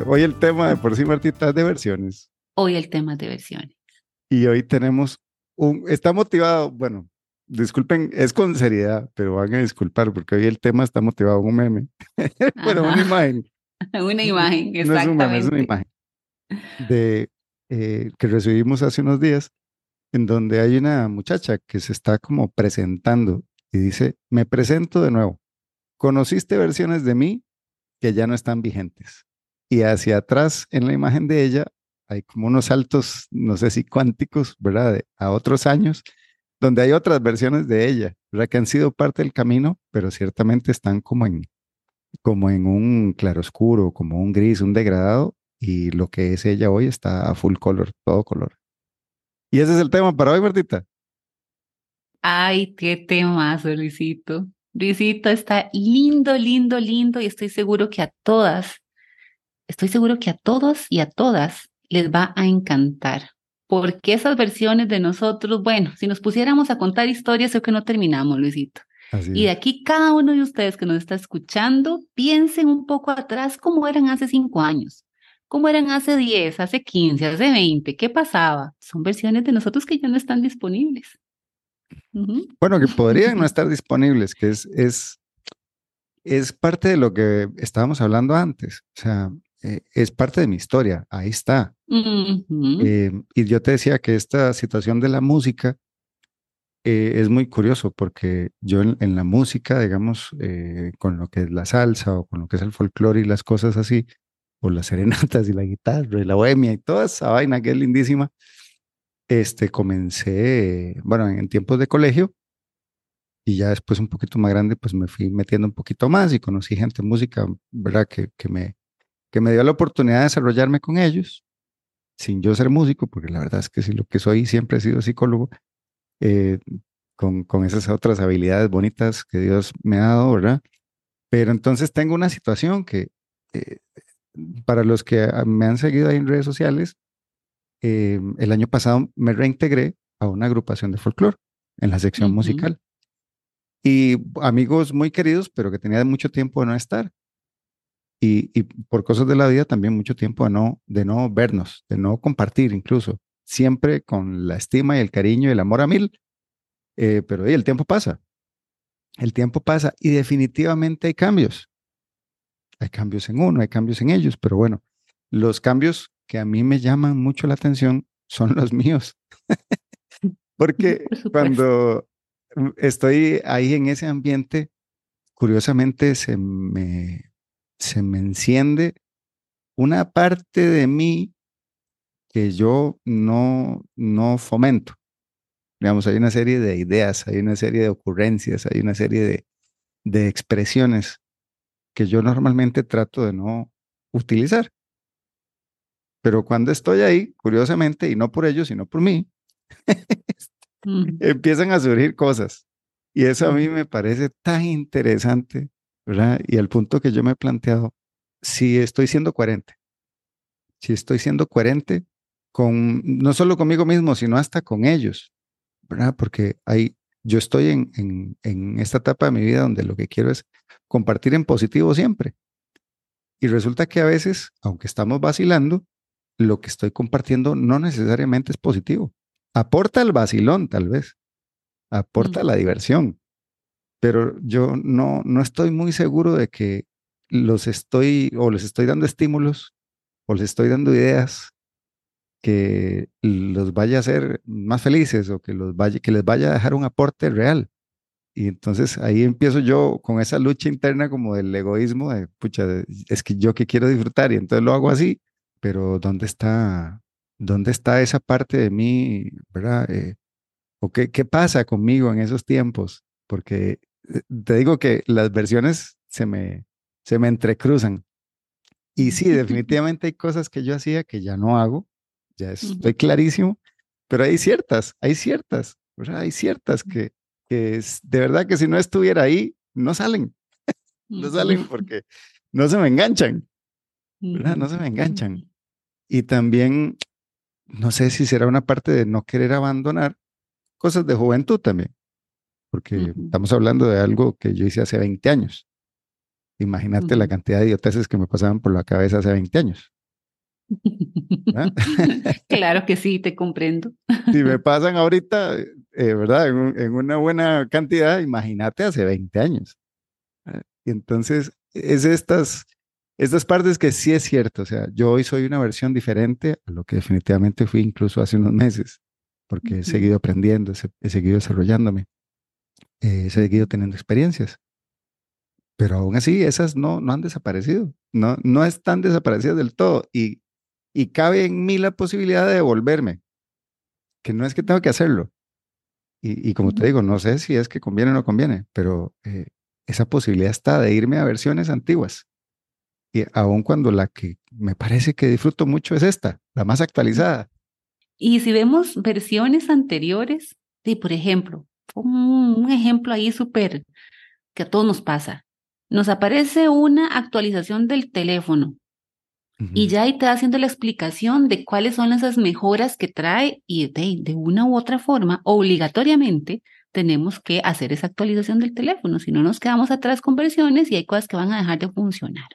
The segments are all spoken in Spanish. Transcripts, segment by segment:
Eh, hoy el tema de por sí, Martita, es de versiones. Hoy el tema es de versiones. Y hoy tenemos un, está motivado, bueno, disculpen, es con seriedad, pero van a disculpar porque hoy el tema está motivado un meme. bueno, una imagen. una imagen, exactamente. No es un meme, es una imagen de, eh, que recibimos hace unos días en donde hay una muchacha que se está como presentando y dice, me presento de nuevo. Conociste versiones de mí que ya no están vigentes. Y hacia atrás en la imagen de ella hay como unos saltos, no sé si cuánticos, ¿verdad? a otros años, donde hay otras versiones de ella, ¿verdad? Que han sido parte del camino, pero ciertamente están como en, como en un claroscuro, como un gris, un degradado, y lo que es ella hoy está a full color, todo color. Y ese es el tema para hoy, Martita. Ay, qué temazo, Luisito. Luisito está lindo, lindo, lindo y estoy seguro que a todas, estoy seguro que a todos y a todas les va a encantar. Porque esas versiones de nosotros, bueno, si nos pusiéramos a contar historias, creo que no terminamos, Luisito. y de aquí cada uno de ustedes que nos está escuchando, piensen un poco atrás cómo eran hace cinco años, cómo eran hace 10, hace 15, hace 20, qué pasaba. Son versiones de nosotros que ya no están disponibles. Bueno, que podrían no estar disponibles, que es, es, es parte de lo que estábamos hablando antes. O sea, eh, es parte de mi historia, ahí está. Eh, y yo te decía que esta situación de la música eh, es muy curioso porque yo en, la música, digamos, con lo que es la salsa o con lo que es el folclore y las cosas así, o las serenatas y la guitarra y la bohemia y toda esa vaina que es lindísima, este, comencé, bueno, en tiempos de colegio y ya después un poquito más grande, pues me fui metiendo un poquito más y conocí gente música, ¿verdad? Que, que, me, que me dio la oportunidad de desarrollarme con ellos, sin yo ser músico, porque la verdad es que si lo que soy siempre he sido psicólogo, eh, con, con esas otras habilidades bonitas que Dios me ha dado, ¿verdad? Pero entonces tengo una situación que eh, para los que me han seguido ahí en redes sociales, eh, el año pasado me reintegré a una agrupación de folclore en la sección musical. Y amigos muy queridos, pero que tenía mucho tiempo de no estar. Y, y, por cosas de la vida también mucho tiempo de no, de no vernos, de no compartir incluso, siempre con la estima y el cariño y el amor a mil. Eh, pero el tiempo pasa, el tiempo pasa y definitivamente hay cambios. Hay cambios en uno, hay cambios en ellos, pero bueno, los cambios que a mí me llaman mucho la atención son los míos. Porque cuando estoy ahí en ese ambiente, curiosamente se me, se me enciende una parte de mí que yo no, no fomento. Digamos, hay una serie de ideas, hay una serie de ocurrencias, hay una serie de, de expresiones que yo normalmente trato de no utilizar. Pero cuando estoy ahí, curiosamente, y no por ellos, sino por mí, empiezan a surgir cosas. Y eso a mí me parece tan interesante, ¿verdad? Y al punto que yo me he planteado, si estoy siendo coherente, si estoy siendo coherente con, no solo conmigo mismo, sino hasta con ellos, ¿verdad? Porque hay, yo estoy en, en, en esta etapa de mi vida donde lo que quiero es compartir en positivo siempre. Y resulta que a veces, aunque estamos vacilando, lo que estoy compartiendo no necesariamente es positivo. Aporta el vacilón, tal vez. Aporta la diversión. Pero yo no, no estoy muy seguro de que los estoy o les estoy dando estímulos o les estoy dando ideas que los vaya a hacer más felices o que, los vaya, que les vaya a dejar un aporte real. Y entonces ahí empiezo yo con esa lucha interna como del egoísmo, de, pucha, es que yo que quiero disfrutar y entonces lo hago así, pero ¿dónde está, dónde está esa parte de mí, verdad? Eh, ¿O qué, qué pasa conmigo en esos tiempos? Porque te digo que las versiones se me, se me entrecruzan. Y sí, definitivamente hay cosas que yo hacía que ya no hago, ya estoy clarísimo, pero hay ciertas, hay ciertas, ¿verdad? Hay ciertas que, que es, de verdad que si no estuviera ahí, no salen. no salen porque no se me enganchan. ¿verdad? No se me enganchan. Y también, no sé si será una parte de no querer abandonar cosas de juventud también, porque estamos hablando de algo que yo hice hace 20 años. Imagínate la cantidad de idioteces que me pasaban por la cabeza hace 20 años. claro que sí, te comprendo. si me pasan ahorita, eh, ¿verdad? En, una buena cantidad, imagínate hace 20 años. Y entonces, es estas, estas partes que sí es cierto. O sea, yo hoy soy una versión diferente a lo que definitivamente fui incluso hace unos meses, porque he seguido aprendiendo, he, seguido desarrollándome, he seguido teniendo experiencias. Pero aún así, esas no, no han desaparecido, no, no están desaparecidas del todo. Y y cabe en mí la posibilidad de devolverme, que no es que tengo que hacerlo. Y, como te digo, no sé si es que conviene o no conviene, pero eh, esa posibilidad está de irme a versiones antiguas. Y aun cuando la que me parece que disfruto mucho es esta, la más actualizada. Y si vemos versiones anteriores, sí, por ejemplo, un ejemplo ahí súper que a todos nos pasa. Nos aparece una actualización del teléfono y ya ahí te va haciendo la explicación de cuáles son esas mejoras que trae y de, de, una u otra forma, obligatoriamente, tenemos que hacer esa actualización del teléfono, si no nos quedamos atrás con versiones y hay cosas que van a dejar de funcionar.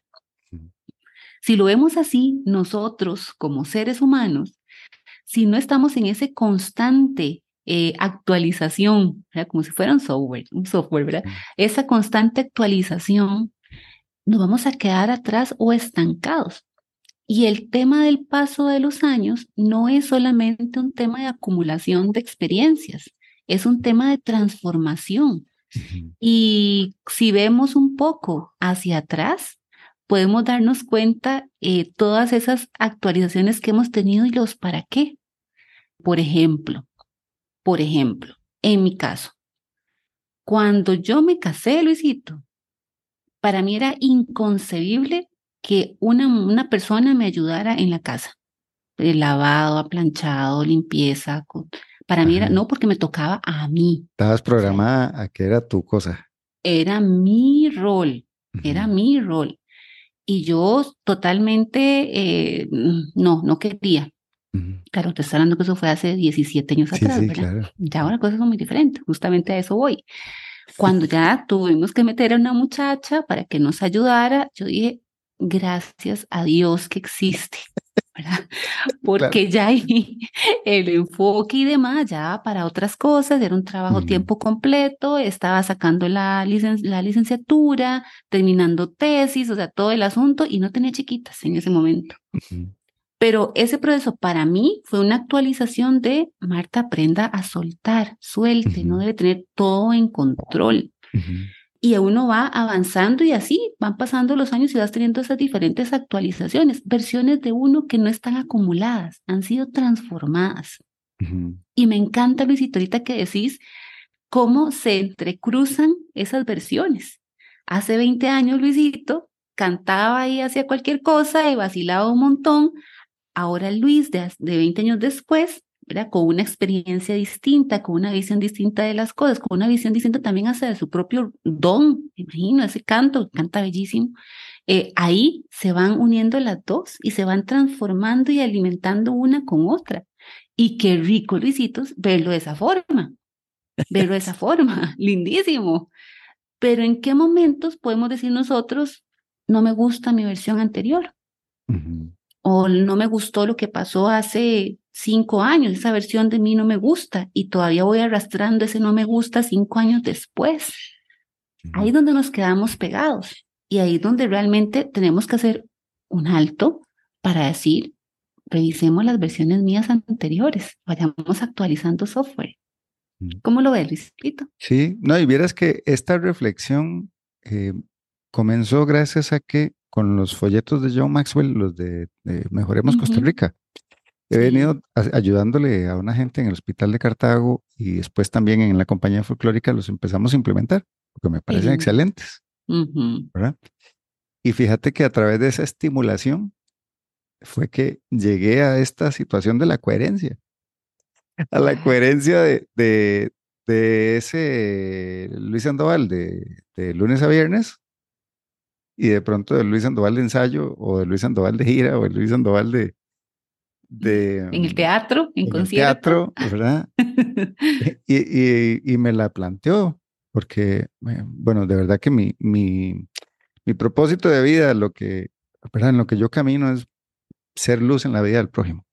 Si lo vemos así, nosotros como seres humanos, si no estamos en ese constante eh, actualización, como si fuera un software, un software, ¿verdad? Esa constante actualización, nos vamos a quedar atrás o estancados. Y el tema del paso de los años no es solamente un tema de acumulación de experiencias, es un tema de transformación. Y si vemos un poco hacia atrás, podemos darnos cuenta de eh, todas esas actualizaciones que hemos tenido y los para qué. Por ejemplo, por ejemplo, en mi caso, cuando yo me casé, Luisito, para mí era inconcebible que una, una persona me ayudara en la casa. El lavado, planchado, limpieza. Para mí era, no, porque me tocaba a mí. Estabas programada a que era tu cosa. Era mi rol, era mi rol. Y yo totalmente, eh, no, no quería. Claro, te estoy hablando que eso fue hace 17 años atrás, ¿verdad? Ya ahora cosas son muy diferentes, justamente a eso voy. Cuando ya tuvimos que meter a una muchacha para que nos ayudara, yo dije, gracias a Dios que existe, ¿verdad? Porque ya hay el enfoque y demás, ya para otras cosas, era un trabajo tiempo completo, estaba sacando la, la licenciatura, terminando tesis, o sea, todo el asunto, y no tenía chiquitas en ese momento. Pero ese proceso para mí fue una actualización de Marta aprenda a soltar, suelte, no debe tener todo en control y uno va avanzando y así van pasando los años y vas teniendo esas diferentes actualizaciones, versiones de uno que no están acumuladas, han sido transformadas. Y me encanta, Luisito, ahorita que decís cómo se entrecruzan esas versiones. Hace 20 años, Luisito cantaba y hacía cualquier cosa y vacilaba un montón. Ahora Luis, de, de 20 años después, con una experiencia distinta, con una visión distinta de las cosas, con una visión distinta también hacia de su propio don, imagino, ese canto, canta bellísimo. Eh, ahí se van uniendo las dos y se van transformando y alimentando una con otra. Y qué rico, Luisitos, verlo de esa forma, verlo de esa forma, lindísimo. Pero ¿en qué momentos podemos decir nosotros, no me gusta mi versión anterior? O no me gustó lo que pasó hace cinco años, esa versión de mí no me gusta y todavía voy arrastrando ese no me gusta cinco años después. Ahí es donde nos quedamos pegados y ahí es donde realmente tenemos que hacer un alto para decir, revisemos las versiones mías anteriores, vayamos actualizando software. ¿Cómo lo ves, Luisito? Sí, no, y vieras que esta reflexión eh, comenzó gracias a que con los folletos de John Maxwell, los de, Mejoremos Costa Rica, He venido ayudándole a una gente en el hospital de Cartago y después también en la compañía folclórica los empezamos a implementar, porque me parecen excelentes. ¿verdad? Y fíjate que a través de esa estimulación fue que llegué a esta situación de la coherencia, a la coherencia de, de, de ese Luis Sandoval de, de lunes a viernes y de pronto de Luis Sandoval de ensayo o de Luis Sandoval de gira o de Luis Sandoval de, en el mm, teatro, en, en teatro, ¿verdad? y, y, me la planteó, porque, eh, bueno, de verdad que mi, mi, mi propósito de vida, lo que, ¿verdad? en lo que yo camino es ser luz en la vida del prójimo.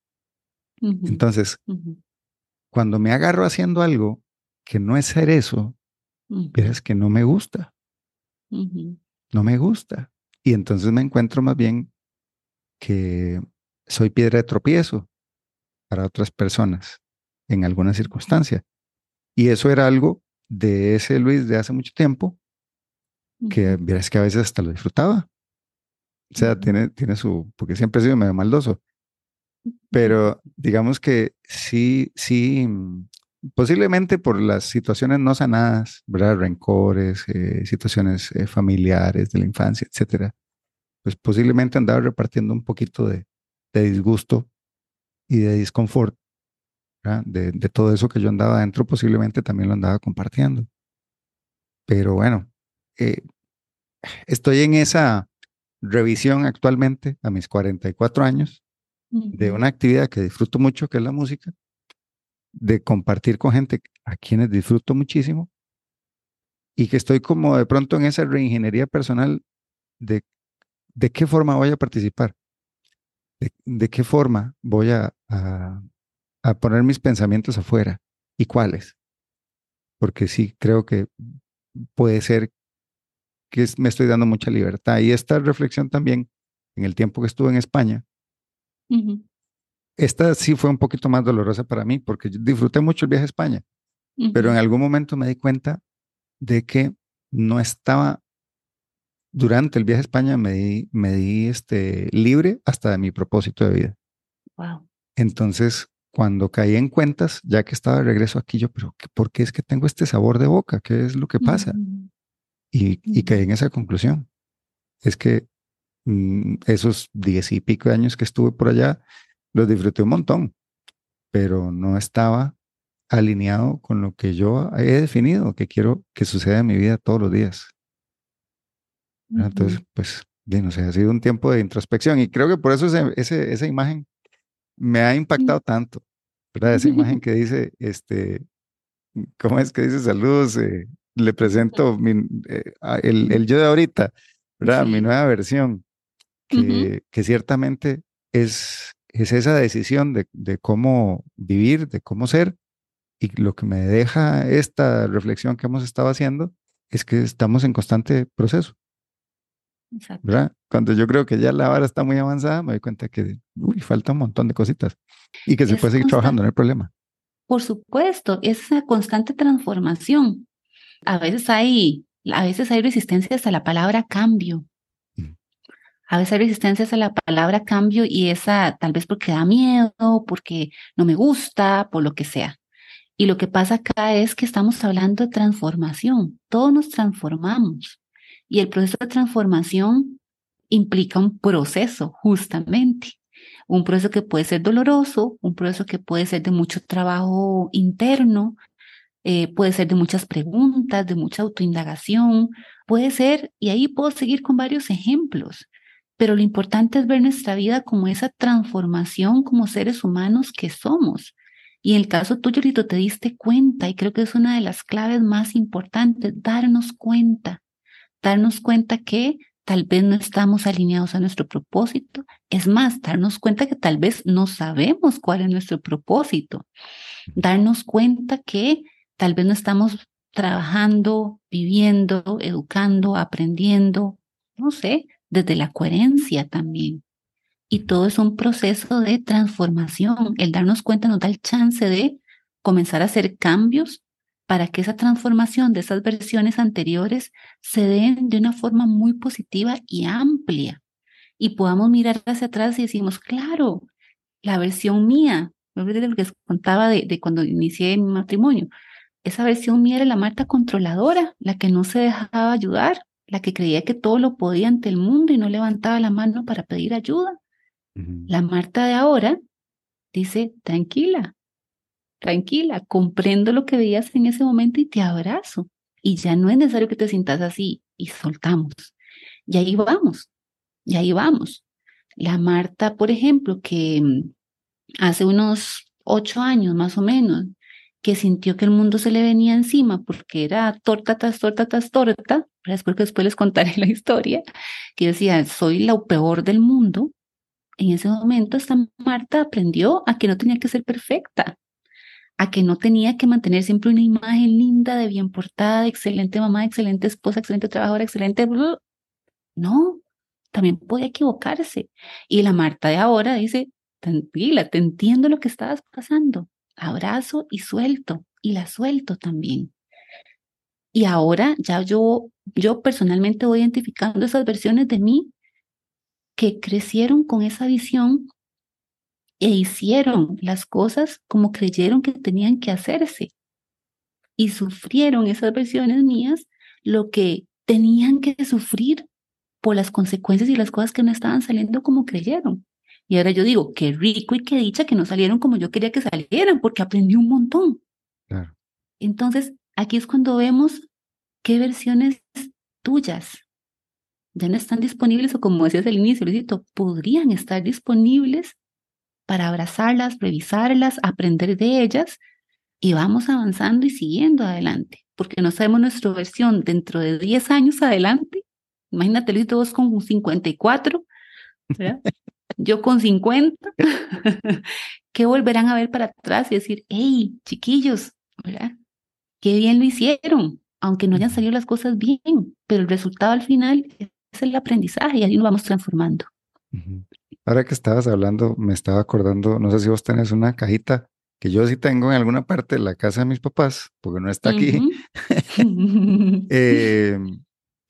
Entonces, cuando me agarro haciendo algo que no es ser eso, es que no me gusta. No me gusta. Y entonces me encuentro más bien que soy piedra de tropiezo para otras personas en alguna circunstancia. Y eso era algo de ese Luis de hace mucho tiempo, que verás que a veces hasta lo disfrutaba. O sea, tiene, tiene su, porque siempre he sido medio maldoso. Pero digamos que sí, sí, mm, posiblemente por las situaciones no sanadas, ¿verdad? Rencores, eh, situaciones eh, familiares de la infancia, etcétera, pues posiblemente andaba repartiendo un poquito de, de disgusto y de disconfort de, todo eso que yo andaba adentro, posiblemente también lo andaba compartiendo. Pero bueno, eh, estoy en esa revisión actualmente a mis 44 años de una actividad que disfruto mucho, que es la música, de compartir con gente a quienes disfruto muchísimo y que estoy como de pronto en esa reingeniería personal de de qué forma voy a participar, de, qué forma voy a, a poner mis pensamientos afuera y cuáles. Porque sí, creo que puede ser que me estoy dando mucha libertad. Y esta reflexión también, en el tiempo que estuve en España, esta sí fue un poquito más dolorosa para mí, porque yo disfruté mucho el viaje a España, pero en algún momento me di cuenta de que no estaba, durante el viaje a España me di, me di este, libre hasta de mi propósito de vida. Wow. Entonces, cuando caí en cuentas, ya que estaba de regreso aquí, yo, pero ¿por qué es que tengo este sabor de boca? ¿Qué es lo que pasa? y, caí en esa conclusión. Es que mm, esos diez y pico de años que estuve por allá, los disfruté un montón, pero no estaba alineado con lo que yo he definido, que quiero que suceda en mi vida todos los días. Entonces, pues, bien, o sea, ha sido un tiempo de introspección y creo que por eso esa imagen me ha impactado tanto, ¿verdad? Esa imagen que dice, este, ¿cómo es que dice saludos? Eh, le presento eh, el, yo de ahorita, ¿verdad? Mi nueva versión, que, que ciertamente es, es esa decisión de, de, cómo vivir, de cómo ser, y lo que me deja esta reflexión que hemos estado haciendo es que estamos en constante proceso. ¿verdad? Cuando yo creo que ya la vara está muy avanzada, me doy cuenta que uy, falta un montón de cositas y que se puede seguir trabajando, no hay problema. Por supuesto, es una constante transformación. A veces hay, a veces hay resistencias a la palabra cambio. A veces hay resistencias a la palabra cambio y esa tal vez porque da miedo, porque no me gusta, por lo que sea. Y lo que pasa acá es que estamos hablando de transformación. Todos nos transformamos. Y el proceso de transformación implica un proceso, justamente. Un proceso que puede ser doloroso, un proceso que puede ser de mucho trabajo interno, eh, puede ser de muchas preguntas, de mucha autoindagación, puede ser, y ahí puedo seguir con varios ejemplos, pero lo importante es ver nuestra vida como esa transformación como seres humanos que somos. Y en el caso tuyo, Lito, te diste cuenta, y creo que es una de las claves más importantes, darnos cuenta darnos cuenta que tal vez no estamos alineados a nuestro propósito. Es más, darnos cuenta que tal vez no sabemos cuál es nuestro propósito. Darnos cuenta que tal vez no estamos trabajando, viviendo, educando, aprendiendo, no sé, desde la coherencia también. Y todo es un proceso de transformación. El darnos cuenta nos da el chance de comenzar a hacer cambios para que esa transformación de esas versiones anteriores se den de una forma muy positiva y amplia y podamos mirar hacia atrás y decimos, claro, la versión mía, lo que les contaba de, de cuando inicié mi matrimonio, esa versión mía era la Marta controladora, la que no se dejaba ayudar, la que creía que todo lo podía ante el mundo y no levantaba la mano para pedir ayuda. La Marta de ahora dice, tranquila, tranquila, comprendo lo que veías en ese momento y te abrazo. Y ya no es necesario que te sientas así y soltamos. Y ahí vamos, y ahí vamos. La Marta, por ejemplo, que mm, hace unos ocho años más o menos, que sintió que el mundo se le venía encima porque era torta tras torta tras torta, después que después les contaré la historia, que decía, soy la peor del mundo. En ese momento esta Marta aprendió a que no tenía que ser perfecta, a que no tenía que mantener siempre una imagen linda, de bien portada, de excelente mamá, excelente esposa, excelente trabajadora, excelente... No, también podía equivocarse. Y la Marta de ahora dice, tranquila, te entiendo lo que estabas pasando. Abrazo y suelto, y la suelto también. Y ahora ya yo, yo personalmente voy identificando esas versiones de mí que crecieron con esa visión e hicieron las cosas como creyeron que tenían que hacerse. Y sufrieron esas versiones mías lo que tenían que sufrir por las consecuencias y las cosas que no estaban saliendo como creyeron. Y ahora yo digo, qué rico y qué dicha que no salieron como yo quería que salieran, porque aprendí un montón. Entonces, aquí es cuando vemos qué versiones tuyas ya no están disponibles o como decías al inicio, Luisito, podrían estar disponibles para abrazarlas, revisarlas, aprender de ellas y vamos avanzando y siguiendo adelante, porque no sabemos nuestra versión dentro de 10 años adelante Imagínate, Luis, vos con 54, ¿verdad? yo con 50, que volverán a ver para atrás y decir, hey, chiquillos, ¿verdad? Qué bien lo hicieron, aunque no hayan salido las cosas bien, pero el resultado al final es el aprendizaje y ahí nos vamos transformando. Ahora que estabas hablando, me estaba acordando, no sé si vos tenés una cajita que yo sí tengo en alguna parte de la casa de mis papás, porque no está aquí. eh,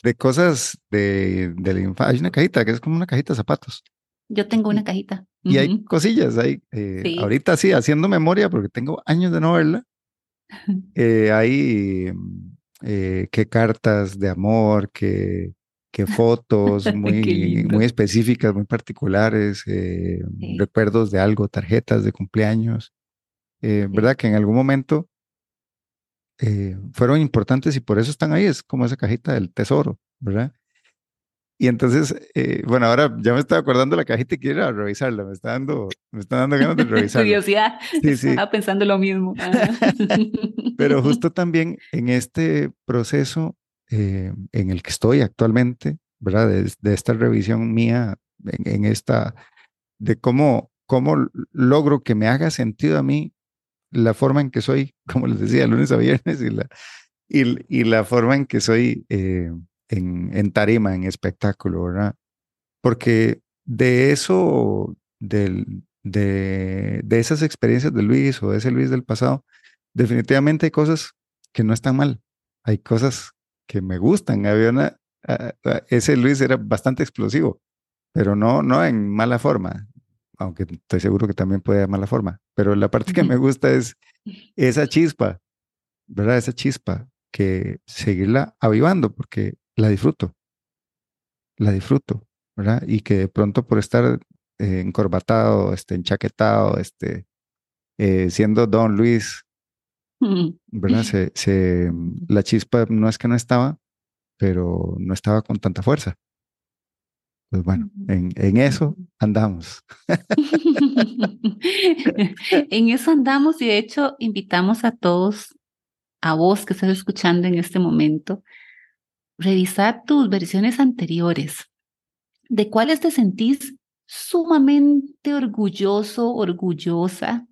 de cosas de, de la infancia. Hay una cajita que es como una cajita de zapatos. Yo tengo una cajita. Y hay cosillas ahí. Eh, ahorita sí, haciendo memoria, porque tengo años de no verla. Eh, hay eh, qué cartas de amor, qué, qué fotos muy, muy específicas, muy particulares, recuerdos de algo, tarjetas de cumpleaños. ¿Verdad? Que en algún momento eh, fueron importantes y por eso están ahí, es como esa cajita del tesoro, ¿verdad? Y entonces, eh, bueno, ahora ya me estaba acordando la cajita y quiero revisarla, me está dando, me está dando ganas de revisarla. Curiosidad, sí, sí. estaba pensando lo mismo. Pero justo también en este proceso eh, en el que estoy actualmente, ¿verdad? De, esta revisión mía, en, esta, de cómo, cómo logro que me haga sentido a mí la forma en que soy, como les decía, lunes a viernes y la, y, la forma en que soy eh, en, en, tarima, en espectáculo, ¿verdad? Porque de eso, del, de, de esas experiencias de Luis o de ese Luis del pasado, definitivamente hay cosas que no están mal. Hay cosas que me gustan. Había una, ese Luis era bastante explosivo, pero no, no en mala forma aunque estoy seguro que también puede dar mala forma, pero la parte que me gusta es esa chispa, ¿verdad? Esa chispa, que seguirla avivando porque la disfruto, la disfruto, ¿verdad? Y que de pronto por estar eh, encorbatado, este, enchaquetado, este, eh, siendo Don Luis, ¿verdad? Se, la chispa no es que no estaba, pero no estaba con tanta fuerza. Pues bueno, en, en eso andamos. en eso andamos y de hecho invitamos a todos, a vos que estás escuchando en este momento, revisar tus versiones anteriores, de cuáles te sentís sumamente orgulloso, orgullosa,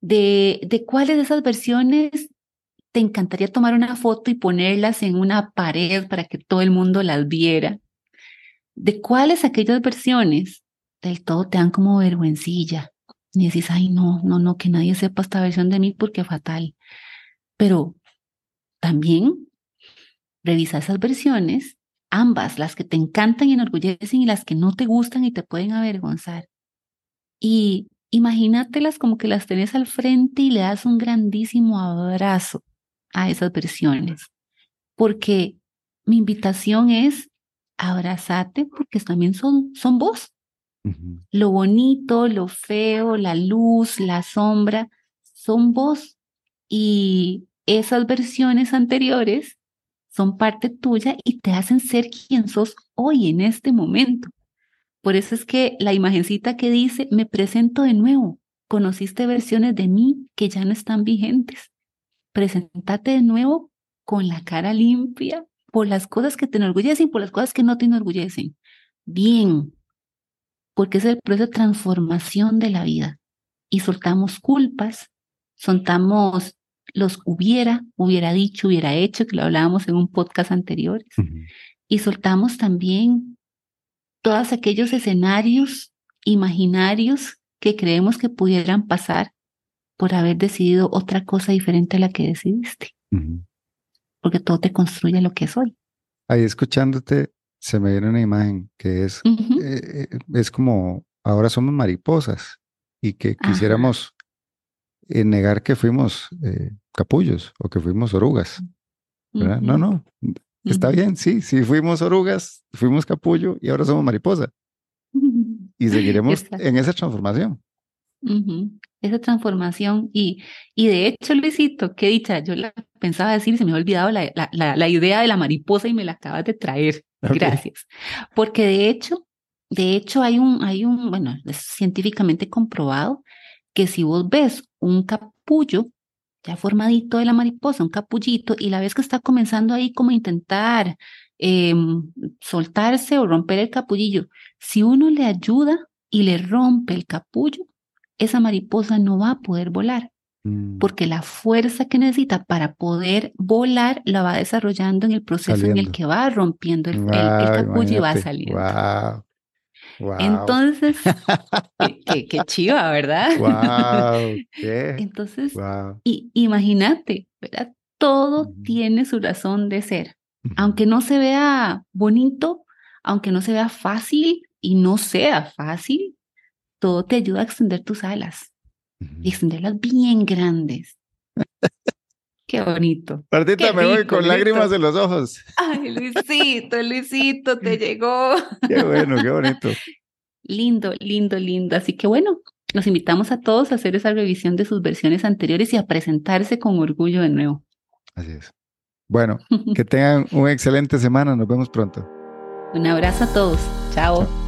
de, de cuáles de esas versiones te encantaría tomar una foto y ponerlas en una pared para que todo el mundo las viera de cuáles aquellas versiones del todo te dan como vergüencilla. Y decís, ay, no, no, no, que nadie sepa esta versión de mí porque fatal. Pero también revisa esas versiones, ambas, las que te encantan y enorgullecen y las que no te gustan y te pueden avergonzar. Y imagínatelas como que las tenés al frente y le das un grandísimo abrazo a esas versiones. Porque mi invitación es abrazate porque también son, son vos. Lo bonito, lo feo, la luz, la sombra, son vos. Y esas versiones anteriores son parte tuya y te hacen ser quien sos hoy en este momento. Por eso es que la imagencita que dice, me presento de nuevo, conociste versiones de mí que ya no están vigentes. Presentate de nuevo con la cara limpia por las cosas que te enorgullecen y por las cosas que no te enorgullecen. Bien, porque es el proceso de transformación de la vida. Y soltamos culpas, soltamos los hubiera, hubiera dicho, hubiera hecho, que lo hablábamos en un podcast anterior. Y soltamos también todos aquellos escenarios imaginarios que creemos que pudieran pasar por haber decidido otra cosa diferente a la que decidiste. Porque todo te construye lo que es hoy. Ahí escuchándote, se me viene una imagen que es, eh, eh, es como, ahora somos mariposas y que quisiéramos eh, negar que fuimos capullos o que fuimos orugas. No, no, está bien, sí, sí fuimos orugas, fuimos capullo y ahora somos mariposa. Y seguiremos en esa transformación. Esa transformación. Y, y de hecho, Luisito, qué dicha, yo la pensaba decir, se me ha olvidado la, la, la, idea de la mariposa y me la acabas de traer. Gracias. Porque de hecho, de hecho hay un, hay un, bueno, es científicamente comprobado que si vos ves un capullo ya formadito de la mariposa, un capullito, y la vez que está comenzando ahí como a intentar em, soltarse o romper el capullillo, si uno le ayuda y le rompe el capullo, esa mariposa no va a poder volar, mm. porque la fuerza que necesita para poder volar la va desarrollando en el proceso en el que va rompiendo el, capullo y va saliendo. Entonces, qué, qué, chiva, ¿verdad? Wow, Entonces, y, imagínate, ¿verdad? Todo tiene su razón de ser. Aunque no se vea bonito, aunque no se vea fácil y no sea fácil, todo te ayuda a extender tus alas y extenderlas bien grandes. Qué bonito. Martita, me voy con lágrimas en los ojos. Ay, Luisito, Luisito, te llegó. Qué bueno, qué bonito. Lindo, lindo, lindo. Así que bueno, los invitamos a todos a hacer esa revisión de sus versiones anteriores y a presentarse con orgullo de nuevo. Así es. Bueno, que tengan una excelente semana. Nos vemos pronto. Un abrazo a todos. Chao.